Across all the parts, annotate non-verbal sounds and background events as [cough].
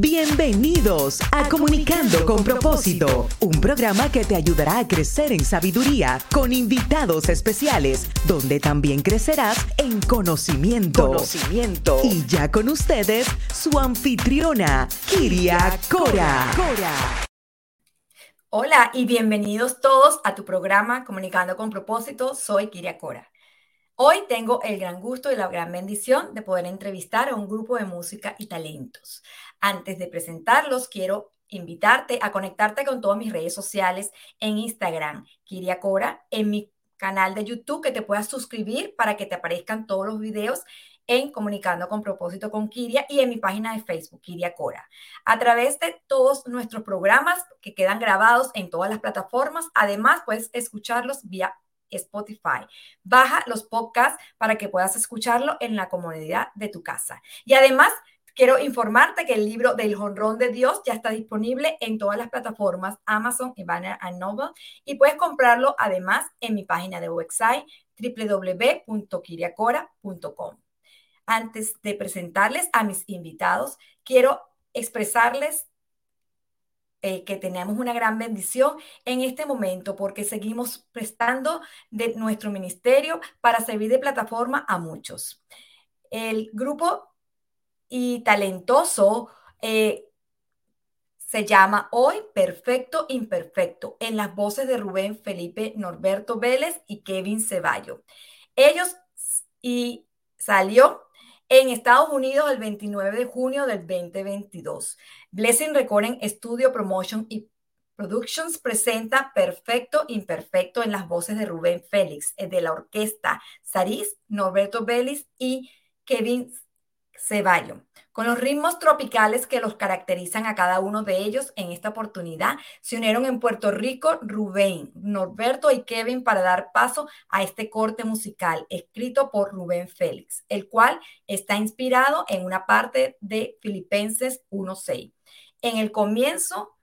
Bienvenidos a Comunicando con Propósito, un programa que te ayudará a crecer en sabiduría con invitados especiales, donde también crecerás en conocimiento. Conocimiento. Y ya con ustedes, su anfitriona, Kiria Cora. Hola y bienvenidos todos a tu programa Comunicando con Propósito. Soy Kiria Cora. Hoy tengo el gran gusto y la gran bendición de poder entrevistar a un grupo de música y talentos. Antes de presentarlos, quiero invitarte a conectarte con todas mis redes sociales en Instagram, Kiria Cora, en mi canal de YouTube, que te puedas suscribir para que te aparezcan todos los videos en Comunicando con Propósito con Kiria y en mi página de Facebook, Kiria Cora. A través de todos nuestros programas que quedan grabados en todas las plataformas, además puedes escucharlos vía Spotify. Baja los podcasts para que puedas escucharlo en la comunidad de tu casa. Y además, quiero informarte que el libro del jonrón de Dios ya está disponible en todas las plataformas Amazon y Banner Noble y puedes comprarlo además en mi página de website www.kiriacora.com. Antes de presentarles a mis invitados, quiero expresarles eh, que tenemos una gran bendición en este momento porque seguimos prestando de nuestro ministerio para servir de plataforma a muchos. El grupo y talentoso eh, se llama Hoy Perfecto Imperfecto en las voces de Rubén Felipe Norberto Vélez y Kevin Ceballo. Ellos y salió en Estados Unidos el 29 de junio del 2022. Blessing Recording Studio Promotion y Productions presenta Perfecto Imperfecto en las voces de Rubén Félix, eh, de la orquesta Saris, Norberto Vélez y Kevin Ceballo. Con los ritmos tropicales que los caracterizan a cada uno de ellos en esta oportunidad, se unieron en Puerto Rico Rubén, Norberto y Kevin para dar paso a este corte musical escrito por Rubén Félix, el cual está inspirado en una parte de Filipenses 1.6. En el comienzo,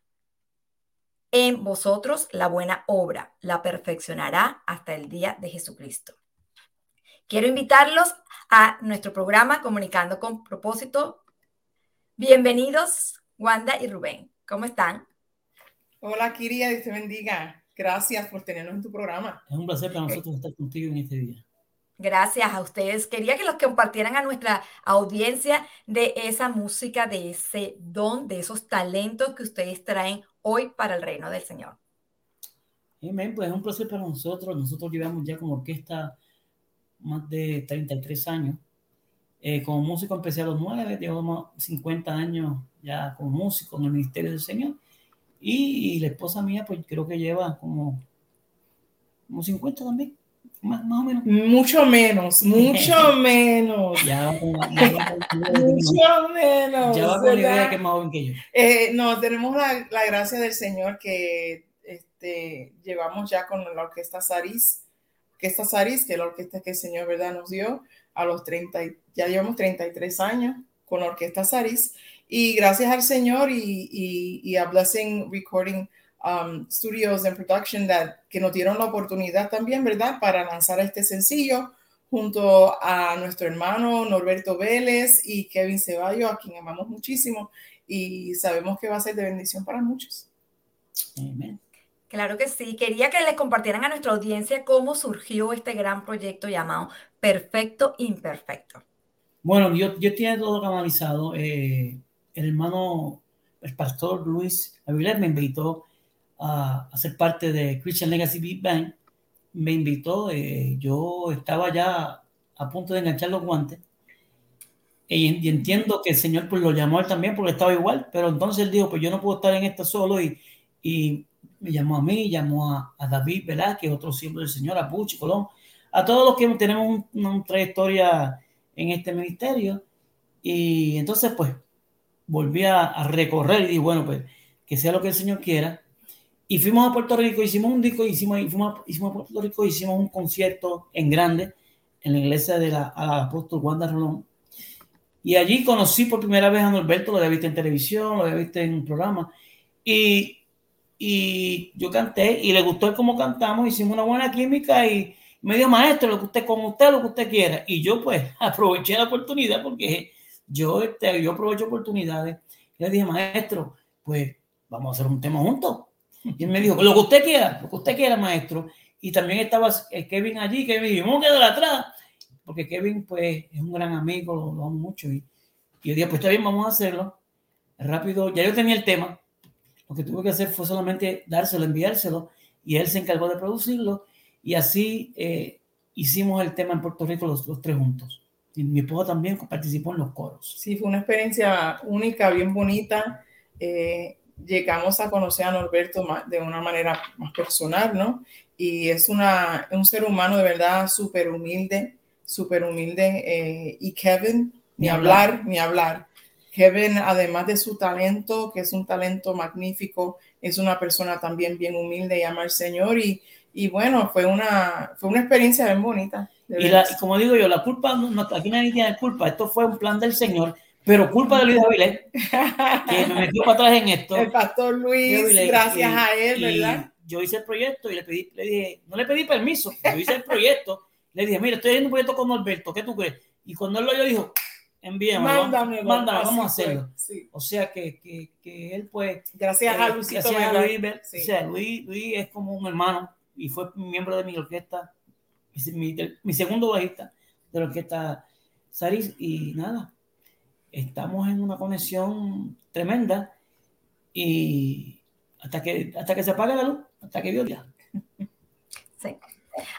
en vosotros la buena obra la perfeccionará hasta el día de Jesucristo. Quiero invitarlos a nuestro programa Comunicando con propósito Bienvenidos, Wanda y Rubén. ¿Cómo están? Hola, Kiria, Dios te bendiga. Gracias por tenernos en tu programa. Es un placer para nosotros estar contigo en este día. Gracias a ustedes. Quería que los compartieran a nuestra audiencia de esa música, de ese don, de esos talentos que ustedes traen hoy para el reino del Señor. Amén, pues es un placer para nosotros. Nosotros llevamos ya como orquesta más de 33 años eh, como músico empecé a los nueve, llevamos 50 años ya como músico en el Ministerio del Señor. Y, la esposa mía, pues creo que lleva como, como 50 también, más, más o menos. Mucho menos, mucho menos. ya, mucho menos. Ya va con la idea que es más joven que yo. Eh, no, tenemos la, la, gracia del Señor que este, llevamos ya con la orquesta Saris, orquesta Saris, que es la orquesta que el Señor, ¿verdad?, nos dio a los 30, ya llevamos 33 años con la Orquesta Saris y gracias al Señor y, y, a Blessing Recording um, Studios and Production that, que nos dieron la oportunidad también, ¿verdad?, para lanzar este sencillo junto a nuestro hermano Norberto Vélez y Kevin Ceballo, a quien amamos muchísimo y sabemos que va a ser de bendición para muchos. Amén. Claro que sí. Quería que les compartieran a nuestra audiencia cómo surgió este gran proyecto llamado Perfecto Imperfecto. Bueno, yo, yo tenía todo canalizado. Eh, el hermano, el pastor Luis Avilés me invitó a, a, ser parte de Christian Legacy Big Bang. Me invitó, eh, yo estaba ya a punto de enganchar los guantes. Y, entiendo que el Señor pues lo llamó él también porque estaba igual, pero entonces él dijo, pues yo no puedo estar en esto solo y, y me llamó a mí, llamó a, a David Velázquez, otro símbolo del Señor, a Puchi, Colón, a todos los que tenemos una trayectoria en este ministerio. Y entonces, pues, volví a, recorrer y dije, bueno, pues, que sea lo que el Señor quiera. Y fuimos a Puerto Rico, hicimos un disco, hicimos, fuimos, hicimos a Puerto Rico, hicimos un concierto en grande en la iglesia de la, apóstol Wanda Rolón. Y allí conocí por primera vez a Norberto, lo había visto en televisión, lo había visto en un programa. Y y yo canté y le gustó cómo cantamos, hicimos una buena química y me dio maestro, lo que usted, con usted, lo que usted quiera. Y yo pues [laughs] aproveché la oportunidad porque yo, este, yo aprovecho oportunidades. le dije, maestro, pues vamos a hacer un tema juntos. Y él me dijo, lo que usted quiera, lo que usted quiera, maestro. Y también estaba Kevin allí, me dijo, vamos a quedar atrás, porque Kevin, pues, es un gran amigo, lo, amo mucho. Y, y yo dije, pues está bien, vamos a hacerlo. Rápido, ya yo tenía el tema. Lo que tuve que hacer fue solamente dárselo, enviárselo, y él se encargó de producirlo. Y así eh, hicimos el tema en Puerto Rico los, los tres juntos. Y mi esposa también participó en los coros. Sí, fue una experiencia única, bien bonita. Eh, llegamos a conocer a Norberto de una manera más personal, ¿no? Y es una, un ser humano de verdad súper humilde, súper humilde. Eh, y Kevin, ni, hablar, ni hablar. Kevin, además de su talento, que es un talento magnífico, es una persona también bien humilde y ama al Señor. Y, y bueno, fue una, fue una experiencia bien bonita. Y, como digo yo, la culpa, no, aquí nadie tiene culpa, esto fue un plan del Señor, pero culpa de Luis Avilés, [laughs] que me metió para atrás en esto. El pastor Luis, gracias a él, ¿verdad? Yo hice el proyecto y le pedí, le dije, no le pedí permiso, yo hice el proyecto, le dije, mira, estoy haciendo un proyecto con Norberto, ¿qué tú crees? Y cuando él lo dijo, envíame, mándame, mándame vamos a hacerlo. O sea que, que, que, él pues... Gracias a Luis. Gracias a Luis, o sea, Luis, Luis es como un hermano y fue miembro de mi orquesta mi, segundo bajista de la orquesta Saris y nada, estamos en una conexión tremenda y hasta que, hasta que se apague la luz, hasta que Dios ya. [laughs] Sí.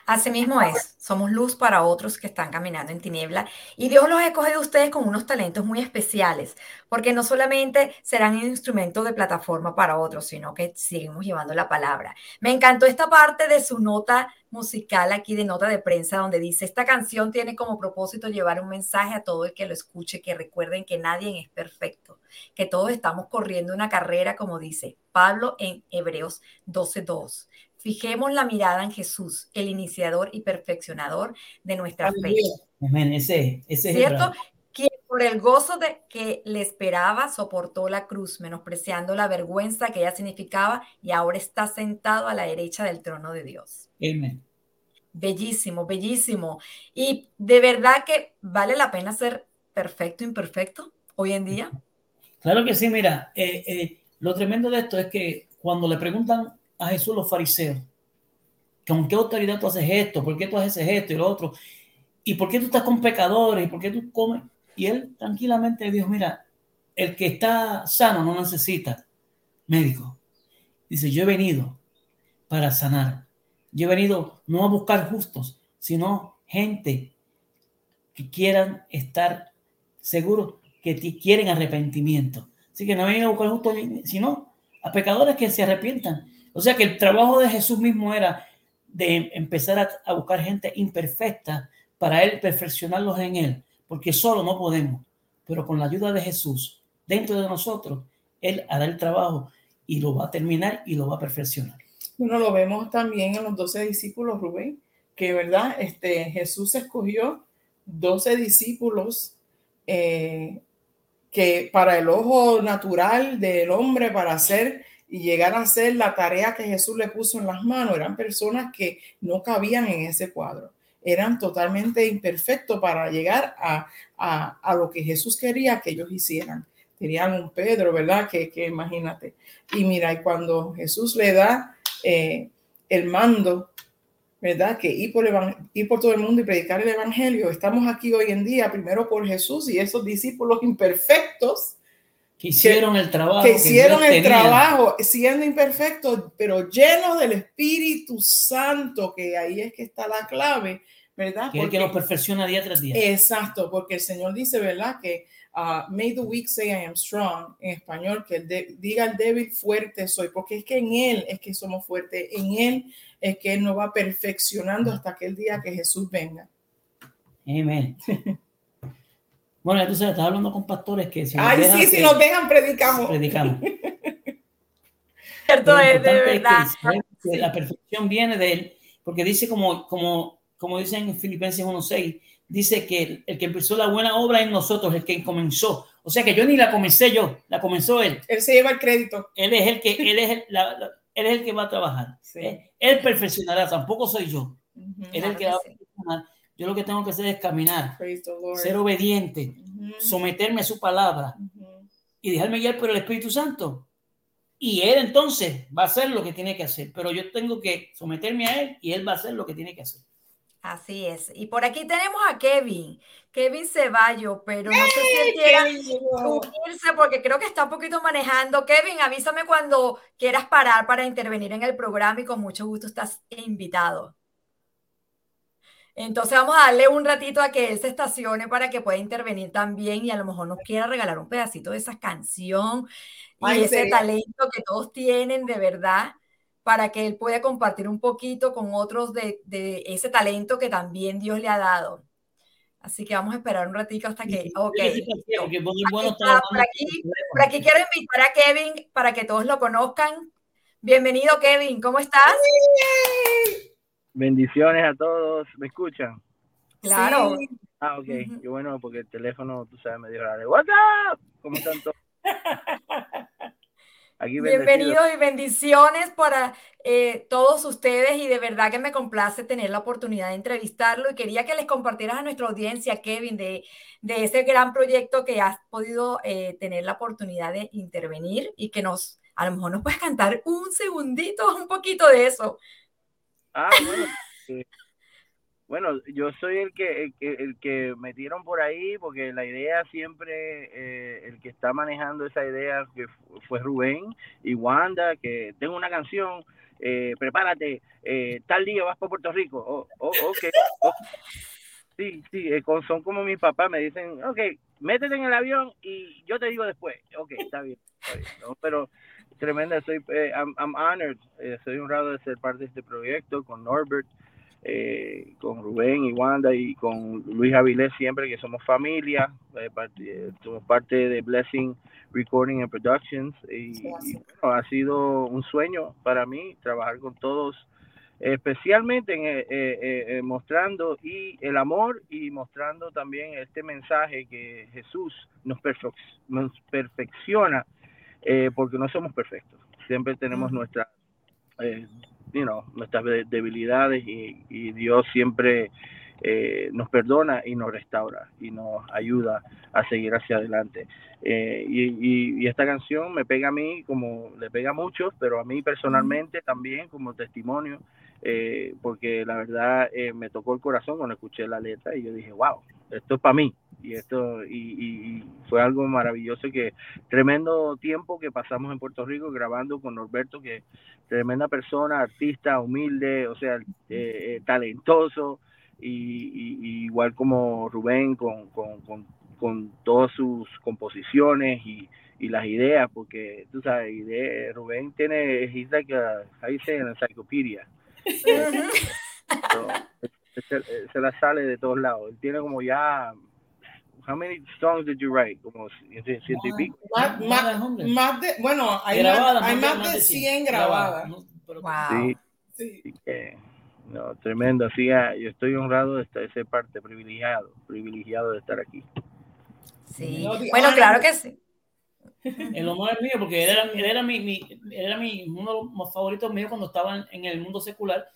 Así mismo es, somos luz para otros que están caminando en tiniebla y Dios los ha escogido a ustedes con unos talentos muy especiales, porque no solamente serán instrumentos de plataforma para otros, sino que seguimos llevando la palabra. Me encantó esta parte de su nota musical aquí de nota de prensa donde dice, esta canción tiene como propósito llevar un mensaje a todo el que lo escuche, que recuerden que nadie es perfecto, que todos estamos corriendo una carrera, como dice Pablo en Hebreos 12.2. Fijemos la mirada en Jesús, el iniciador y perfeccionador de nuestra fe. Amén, ese, ese ¿Cierto? Quien por el gozo de que le esperaba soportó la cruz, menospreciando la vergüenza que ella significaba y ahora está sentado a la derecha del trono de Dios. Amén. Bellísimo, bellísimo. Y de verdad que vale la pena ser perfecto, imperfecto hoy en día. Claro que sí, mira, eh, eh, lo tremendo de esto es que cuando le preguntan a Jesús los fariseos. ¿Con qué autoridad tú haces esto? ¿Por qué tú haces esto y lo otro? ¿Y por qué tú estás con pecadores? ¿Y por qué tú comes? Y él tranquilamente dijo, mira, el que está sano no necesita médico. Dice, yo he venido para sanar. Yo he venido no a buscar justos, sino gente que quieran estar seguros que quieren arrepentimiento. Así que no he venido a buscar justos, sino a pecadores que se arrepientan. O sea que el trabajo de Jesús mismo era de empezar a, buscar gente imperfecta para él perfeccionarlos en él, porque solo no podemos, pero con la ayuda de Jesús dentro de nosotros, él hará el trabajo y lo va a terminar y lo va a perfeccionar. Bueno, lo vemos también en los doce discípulos, Rubén, que verdad, este, Jesús escogió doce discípulos eh, que para el ojo natural del hombre, para hacer y llegar a hacer la tarea que Jesús le puso en las manos. Eran personas que no cabían en ese cuadro. Eran totalmente imperfectos para llegar a, a, lo que Jesús quería que ellos hicieran. Tenían un Pedro, ¿verdad? Que, que imagínate. Y mira, y cuando Jesús le da eh, el mando, ¿verdad? Que ir por, ir por todo el mundo y predicar el Evangelio. Estamos aquí hoy en día, primero por Jesús y esos discípulos imperfectos que hicieron el trabajo. Que hicieron el trabajo, siendo imperfectos, pero llenos del Espíritu Santo, que ahí es que está la clave, ¿verdad? Que porque, que nos perfecciona día tras día. Exacto, porque el Señor dice, ¿verdad? Que uh, May the weak say I am strong, en español, que el diga el débil fuerte soy, porque es que en Él es que somos fuertes, en Él es que Él nos va perfeccionando hasta aquel día que Jesús venga. Amén. [laughs] Bueno, tú sabes, estás hablando con pastores que si Ay, sí, si nos dejan, predicamos. Predicamos. [laughs] Cierto es, de verdad. La perfección viene de él, porque dice como, como, como dice en Filipenses 1.6, dice que el, que empezó la buena obra en nosotros, el que comenzó. O sea que yo ni la comencé yo, la comenzó él. Él se lleva el crédito. Él es el que, él es el, él es el que va a trabajar. Él, perfeccionará, tampoco soy yo. Él es el que va a perfeccionar yo lo que tengo que hacer es caminar, ser obediente, someterme a su palabra y dejarme guiar por el Espíritu Santo. Y él entonces va a hacer lo que tiene que hacer, pero yo tengo que someterme a él y él va a hacer lo que tiene que hacer. Así es. Y por aquí tenemos a Kevin, Kevin Ceballo, pero no sé si él quiera unirse porque creo que está un poquito manejando. Kevin, avísame cuando quieras parar para intervenir en el programa y con mucho gusto estás invitado. Entonces vamos a darle un ratito a que él se estacione para que pueda intervenir también y a lo mejor nos quiera regalar un pedacito de esa canción y ese talento que todos tienen de verdad para que él pueda compartir un poquito con otros de, ese talento que también Dios le ha dado. Así que vamos a esperar un ratito hasta que... Ok. por, aquí, quiero invitar a Kevin para que todos lo conozcan. Bienvenido, Kevin. ¿Cómo estás? Bendiciones a todos. ¿Me escuchan? Claro. Ah, ok. Qué bueno, porque el teléfono, tú sabes, me dijo, WhatsApp. ¿Cómo están todos? [laughs] Bienvenidos y bendiciones para eh, todos ustedes y de verdad que me complace tener la oportunidad de entrevistarlo y quería que les compartieras a nuestra audiencia, Kevin, de, de ese gran proyecto que has podido eh, tener la oportunidad de intervenir y que nos, a lo mejor nos puedes cantar un segundito, un poquito de eso. Ah, bueno. Eh, bueno, yo soy el que, el que, metieron por ahí porque la idea siempre, eh, el que está manejando esa idea que fue Rubén y Wanda, que tengo una canción, eh, prepárate, eh, tal día vas para Puerto Rico. Oh, oh, okay. Sí, sí, son como mis papás, me dicen, ok, métete en el avión y yo te digo después. Ok, está bien. pero tremenda, soy, I'm, I'm, honored, soy honrado de ser parte de este proyecto con Norbert eh, con Rubén y Wanda y con Luis Avilés siempre que somos familia, eh, eh, somos parte de Blessing Recording and Productions y, ha sido un sueño para mí trabajar con todos, especialmente en, mostrando y el amor y mostrando también este mensaje que Jesús nos, nos perfecciona porque no somos perfectos, siempre tenemos nuestra you know, nuestras debilidades y, Dios siempre eh, nos perdona y nos restaura y nos ayuda a seguir hacia adelante. Eh, y, esta canción me pega a mí como le pega a muchos, pero a mí personalmente también como testimonio, eh, porque la verdad me tocó el corazón cuando escuché la letra y yo dije, wow, esto es para mí. Y esto y, fue algo maravilloso que tremendo tiempo que pasamos en Puerto Rico grabando con Norberto que tremenda persona artista humilde o sea eh, eh, talentoso. Y, igual como Rubén con, con, con, todas sus composiciones y, y las ideas porque tú sabes Rubén tiene es like ahí se en enciclopedia [laughs] se, se, la sale de todos lados él tiene como ya how many songs did you write? Como ciento y pico. Más, más, de, bueno, hay, más, hay más, de 100 grabadas. Wow. Sí, sí. no, tremendo. Así, ah, yo estoy honrado de, ser parte, privilegiado, privilegiado de estar aquí. Sí, bueno, claro que sí. El honor es mío porque él era, él era, mi, mi, era mi, uno de los favoritos míos cuando estaba en el mundo secular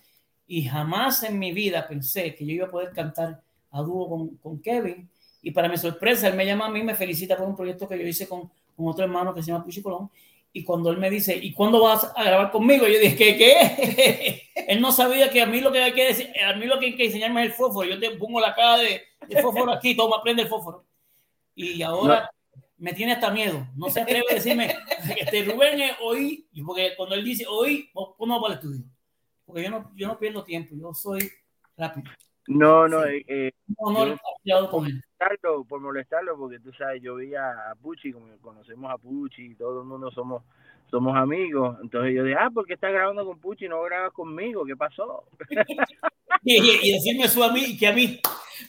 y jamás en mi vida pensé que yo iba a poder cantar a dúo con, con Kevin y para mi sorpresa, él me llama a mí, me felicita por un proyecto que yo hice con, con otro hermano que se llama Puchi Colón. Y cuando él me dice, ¿y cuándo vas a grabar conmigo? Yo dije, ¿qué? ¿Qué? [laughs] él no sabía que a mí lo que hay que decir, a mí lo que hay que enseñarme es el fósforo. Yo te pongo la cara de, fósforo aquí, toma, prende el fósforo. Y ahora me tiene hasta miedo. No se atreve a decirme, [laughs] este Rubén es hoy, porque cuando él dice hoy, no para el estudio. Porque yo no, yo no pierdo tiempo, yo soy rápido. No, no, eh, eh por, molestarlo, por molestarlo, porque tú sabes, yo vi a, Pucci, como conocemos a Pucci, y todo el mundo somos somos amigos. Entonces yo dije, ah, ¿por qué estás grabando con Pucci y no grabas conmigo? ¿Qué pasó? [laughs] y, decirme eso a mí, que a mí.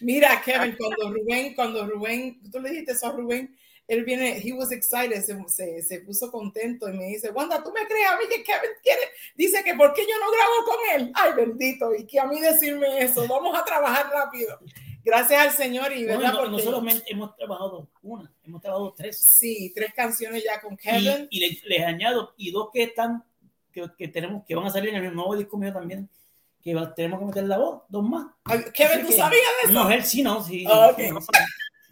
Mira, Kevin, [laughs] cuando Rubén, cuando Rubén, tú le dijiste eso a Rubén, él viene, he was excited, se, se, puso contento y me dice, Wanda, ¿tú me crees a mí que Kevin quiere? Dice que ¿por qué yo no grabo con él? Ay, bendito, y que a mí decirme eso, vamos a trabajar rápido. Gracias al Señor y verdad porque nosotros hemos trabajado una, hemos trabajado tres. Sí, tres canciones ya con Kevin. Y, les, añado, y dos que están, que, que, tenemos, que van a salir en el nuevo disco mío también, que tenemos que meter la voz, dos más. Kevin, ¿tú sabías de eso? No, él sí, no, sí. Ah,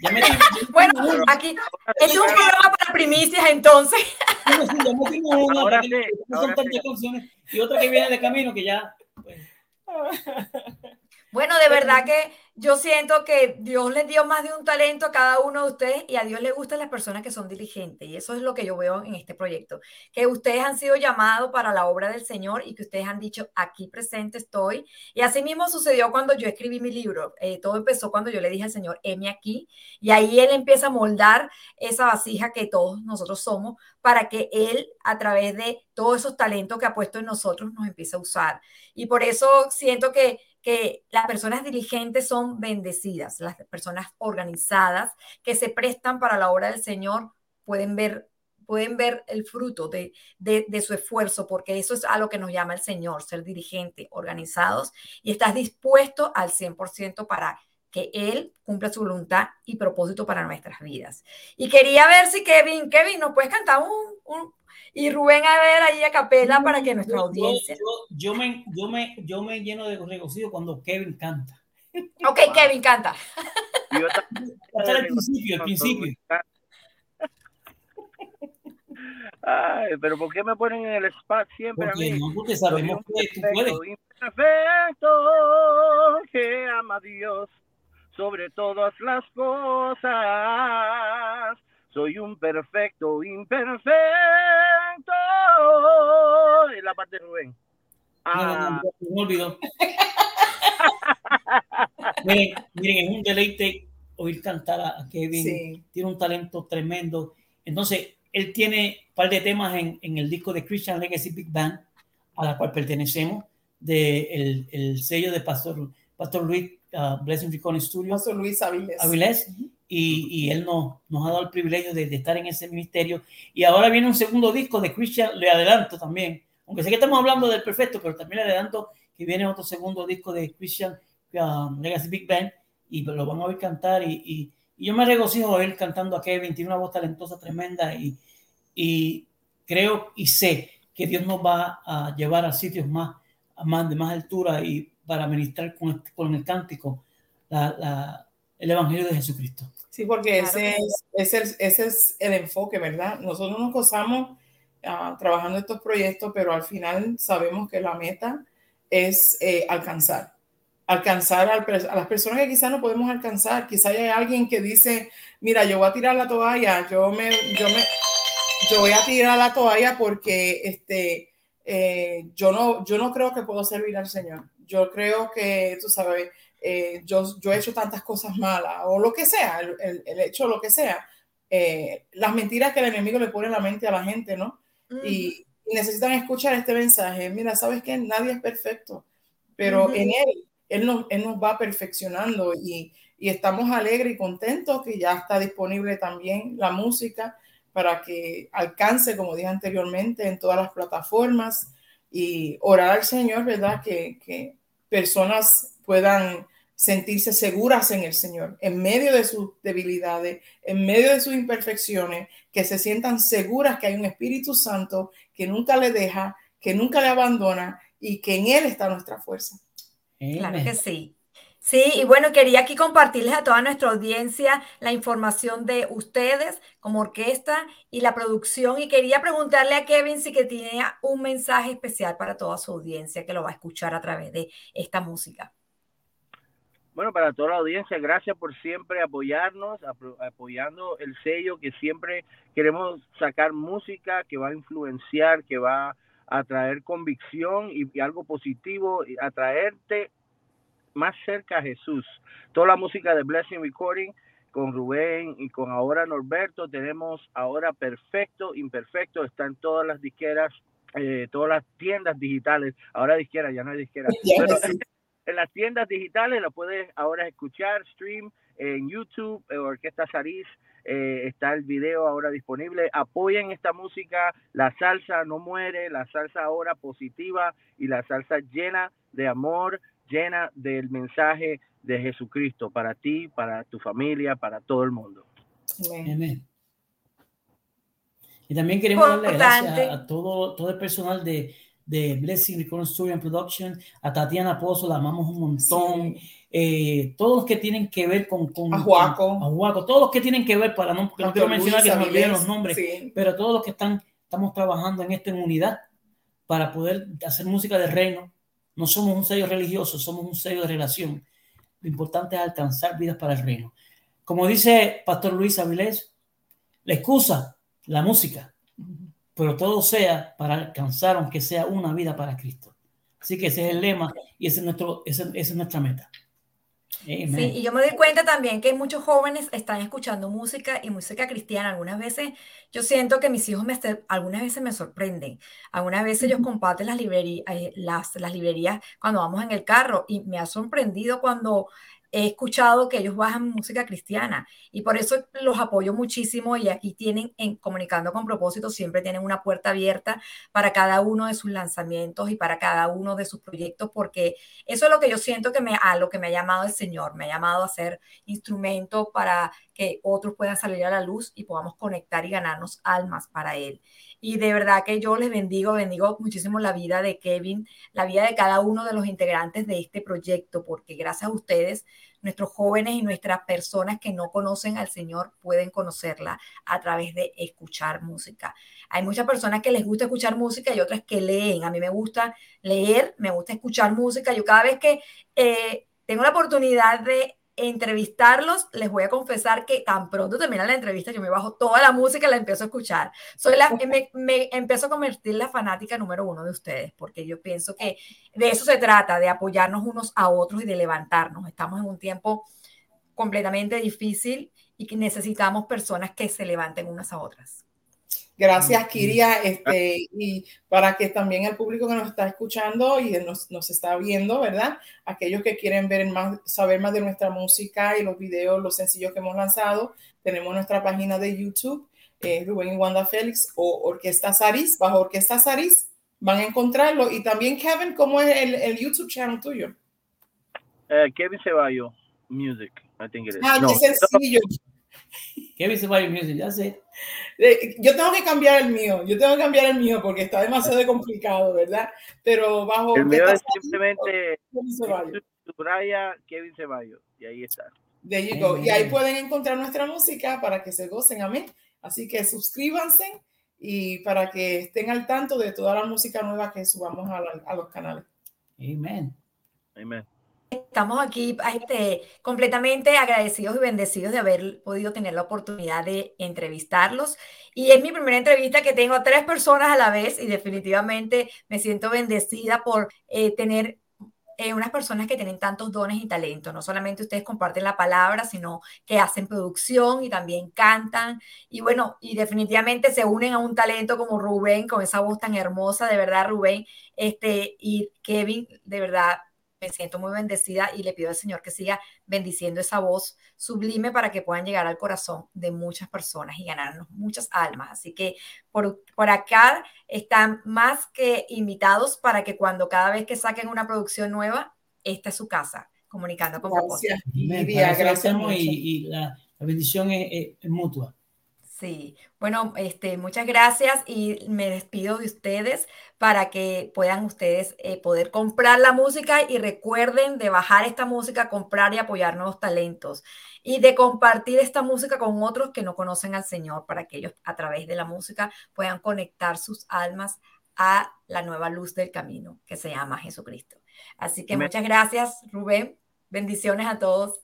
Ya me [laughs] bueno, aquí es un programa para primicias entonces. ahora sí, ahora sí. y otra que viene de camino que ya. Pues. [laughs] Bueno, de verdad que yo siento que Dios les dio más de un talento a cada uno de ustedes y a Dios le gustan las personas que son diligentes. Y eso es lo que yo veo en este proyecto. Que ustedes han sido llamados para la obra del Señor y que ustedes han dicho, aquí presente estoy. Y así mismo sucedió cuando yo escribí mi libro. Eh, todo empezó cuando yo le dije al Señor, heme aquí. Y ahí Él empieza a moldar esa vasija que todos nosotros somos para que Él, a través de todos esos talentos que ha puesto en nosotros, nos empiece a usar. Y por eso siento que que las personas diligentes son bendecidas, las personas organizadas que se prestan para la obra del Señor pueden ver pueden ver el fruto de, de, su esfuerzo, porque eso es a lo que nos llama el Señor, ser dirigente, organizados, y estás dispuesto al 100% para que Él cumpla su voluntad y propósito para nuestras vidas. Y quería ver si Kevin, Kevin, ¿nos puedes cantar un, y Rubén a ver ahí a capela para que nuestra audiencia. Yo, me, yo, me, yo me lleno de regocijo cuando Kevin canta. Ok, Kevin canta. [laughs] Hasta el principio, el principio. Ay, pero ¿por qué me ponen en el spot siempre porque a mí? No, porque sabemos que tú puedes. Perfecto, que ama a Dios sobre todas las cosas soy un perfecto imperfecto. En la parte de Rubén. Ah. No, me olvidó. [laughs] miren, miren, es un deleite oír cantar a Kevin. Tiene un talento tremendo. Entonces, él tiene un par de temas en, en, el disco de Christian Legacy Big Band, a la cual pertenecemos, de el, el sello de Pastor, Pastor Luis uh, Blessing Recording Studio. Pastor Luis Avilés. Avilés y, y él nos, nos ha dado el privilegio de, de, estar en ese ministerio. Y ahora viene un segundo disco de Christian, le adelanto también, aunque sé que estamos hablando del perfecto, pero también le adelanto que viene otro segundo disco de Christian um, Legacy Big Band y lo vamos a ver cantar y, y, y yo me regocijo a él cantando a Kevin, tiene una voz talentosa tremenda y, y creo y sé que Dios nos va a llevar a sitios más, a más de más altura y para ministrar con, con el cántico la, la, el Evangelio de Jesucristo. Sí, porque ese, es, ese, ese, es, el enfoque, ¿verdad? Nosotros nos gozamos uh, trabajando estos proyectos, pero al final sabemos que la meta es eh, alcanzar. Alcanzar al, a las personas que quizás no podemos alcanzar. Quizás hay alguien que dice, mira, yo voy a tirar la toalla, yo me, yo me, yo voy a tirar la toalla porque este, eh, yo, no, yo no creo que puedo servir al Señor. Yo creo que, tú sabes, eh, yo, yo he hecho tantas cosas malas o lo que sea, el, el, hecho lo que sea, eh, las mentiras que el enemigo le pone en la mente a la gente, ¿no? y, necesitan escuchar este mensaje. Mira, sabes que nadie es perfecto, pero en él, él nos, él nos va perfeccionando y, y estamos alegres y contentos que ya está disponible también la música para que alcance, como dije anteriormente, en todas las plataformas y orar al Señor, ¿verdad? Que, que personas puedan sentirse seguras en el Señor, en medio de sus debilidades, en medio de sus imperfecciones, que se sientan seguras que hay un Espíritu Santo que nunca le deja, que nunca le abandona y que en Él está nuestra fuerza. Claro que sí. Sí, y bueno, quería aquí compartirles a toda nuestra audiencia la información de ustedes como orquesta y la producción. Y quería preguntarle a Kevin si que tiene un mensaje especial para toda su audiencia que lo va a escuchar a través de esta música. Bueno, para toda la audiencia, gracias por siempre apoyarnos, apoyando el sello que siempre queremos sacar música que va a influenciar, que va a traer convicción y, algo positivo, y atraerte más cerca a Jesús. Toda la música de Blessing Recording con Rubén y con ahora Norberto, tenemos ahora Perfecto, Imperfecto, están todas las disqueras, eh, todas las tiendas digitales, ahora disqueras, ya no hay disqueras. Pero, en las tiendas digitales, lo puedes ahora escuchar, stream en YouTube, Orquesta Sariz, eh, está el video ahora disponible. Apoyen esta música, la salsa no muere, la salsa ahora positiva y la salsa llena de amor, llena del mensaje de Jesucristo para ti, para tu familia, para todo el mundo. Amén. Y también queremos darle gracias a todo, todo el personal de, de Blessing Recording Studio and Production, a Tatiana Pozo, la amamos un montón. Eh, todos los que tienen que ver con, con a Juaco. a Juaco, todos los que tienen que ver, para no, no quiero mencionar que se me olviden los nombres, Sí. pero todos los que están, estamos trabajando en esto en unidad para poder hacer música de reino. No somos un sello religioso, somos un sello de relación. Lo importante es alcanzar vidas para el reino. Como dice Pastor Luis Avilés, la excusa, la música, pero todo sea para alcanzar, aunque sea una vida para Cristo. Así que ese es el lema y ese es nuestro, esa es nuestra meta. Sí, y yo me doy cuenta también que muchos jóvenes están escuchando música y música cristiana. Algunas veces yo siento que mis hijos me, algunas veces me sorprenden. Algunas veces ellos comparten las librerías, las, las librerías cuando vamos en el carro y me ha sorprendido cuando he escuchado que ellos bajan música cristiana y por eso los apoyo muchísimo y aquí tienen en Comunicando con propósito siempre tienen una puerta abierta para cada uno de sus lanzamientos y para cada uno de sus proyectos porque eso es lo que yo siento que me a lo que me ha llamado el Señor, me ha llamado a ser instrumento para que otros puedan salir a la luz y podamos conectar y ganarnos almas para él. Y de verdad que yo les bendigo, bendigo muchísimo la vida de Kevin, la vida de cada uno de los integrantes de este proyecto, porque gracias a ustedes, nuestros jóvenes y nuestras personas que no conocen al Señor pueden conocerla a través de escuchar música. Hay muchas personas que les gusta escuchar música y otras que leen. A mí me gusta leer, me gusta escuchar música. Yo cada vez que eh, tengo la oportunidad de entrevistarlos, les voy a confesar que tan pronto termina la entrevista, yo me bajo toda la música y la empiezo a escuchar. Soy la, me, me empiezo a convertir la fanática número uno de ustedes, porque yo pienso que de eso se trata, de apoyarnos unos a otros y de levantarnos. Estamos en un tiempo completamente difícil y que necesitamos personas que se levanten unas a otras. Gracias, Kiria. Este, y para que también el público que nos está escuchando y nos, nos está viendo, ¿verdad? Aquellos que quieren ver más, saber más de nuestra música y los videos, los sencillos que hemos lanzado, tenemos nuestra página de YouTube, eh, Rubén y Wanda Félix o Orquesta Saris, bajo Orquesta Saris, van a encontrarlo. Y también, Kevin, ¿cómo es el, el YouTube channel tuyo? Uh, Kevin Ceballo Music, I think it is. Ah, no, qué sencillo. Kevin Ceballos Music, ya sé. Yo tengo que cambiar el mío, yo tengo que cambiar el mío porque está demasiado complicado, ¿verdad? Pero bajo el mío es simplemente Kevin Ceballos. subraya Kevin Ceballos y ahí está. There you go. Y ahí pueden encontrar nuestra música para que se gocen, amén. Así que suscríbanse y para que estén al tanto de toda la música nueva que subamos a, la- a los canales. Amen. Amen. Estamos aquí este, completamente agradecidos y bendecidos de haber podido tener la oportunidad de entrevistarlos. Y es mi primera entrevista que tengo a tres personas a la vez y definitivamente me siento bendecida por eh, tener eh, unas personas que tienen tantos dones y talentos. No solamente ustedes comparten la palabra, sino que hacen producción y también cantan. Y bueno, y definitivamente se unen a un talento como Rubén, con esa voz tan hermosa, de verdad, Rubén. Este, y Kevin, de verdad, me siento muy bendecida y le pido al Señor que siga bendiciendo esa voz sublime para que puedan llegar al corazón de muchas personas y ganarnos muchas almas. Así que por, por acá están más que invitados para que cuando cada vez que saquen una producción nueva, esta es su casa, comunicando con. Gracias, gracias y, y la, la bendición es, es- es mutua. Sí, bueno, este, muchas gracias y me despido de ustedes para que puedan ustedes eh, poder comprar la música y recuerden de bajar esta música, comprar y apoyar nuevos talentos y de compartir esta música con otros que no conocen al Señor para que ellos a través de la música puedan conectar sus almas a la nueva luz del camino que se llama Jesucristo. Así que Amén. muchas gracias, Rubén. Bendiciones a todos.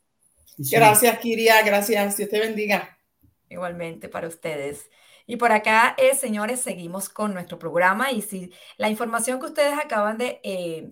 Gracias, Kiria. Gracias. Dios te bendiga. Igualmente para ustedes. Y por acá, eh, señores, seguimos con nuestro programa y si la información que ustedes acaban de eh,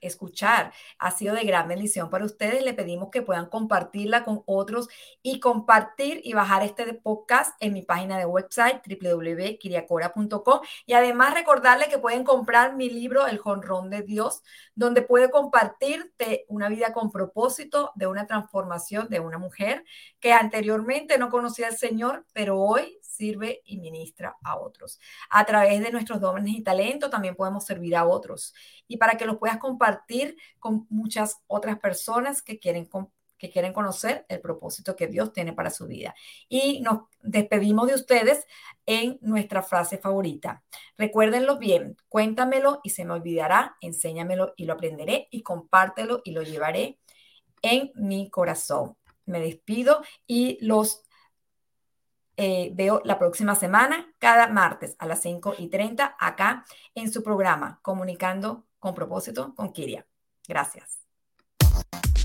escuchar. Ha sido de gran bendición para ustedes, le pedimos que puedan compartirla con otros y compartir y bajar este podcast en mi página de website www.kiriacora.com y además recordarle que pueden comprar mi libro El Jonrón de Dios, donde puede compartirte una vida con propósito de una transformación de una mujer que anteriormente no conocía al Señor, pero hoy sirve y ministra a otros. A través de nuestros dones y talentos también podemos servir a otros. Y para que los puedas compartir con muchas otras personas que quieren, que quieren conocer el propósito que Dios tiene para su vida. Y nos despedimos de ustedes en nuestra frase favorita. Recuérdenlo bien, cuéntamelo y se me olvidará, enséñamelo y lo aprenderé y compártelo y lo llevaré en mi corazón. Me despido y los eh, veo la próxima semana, cada martes a las 5 y 30, acá en su programa, Comunicando con propósito con Kiria. Gracias.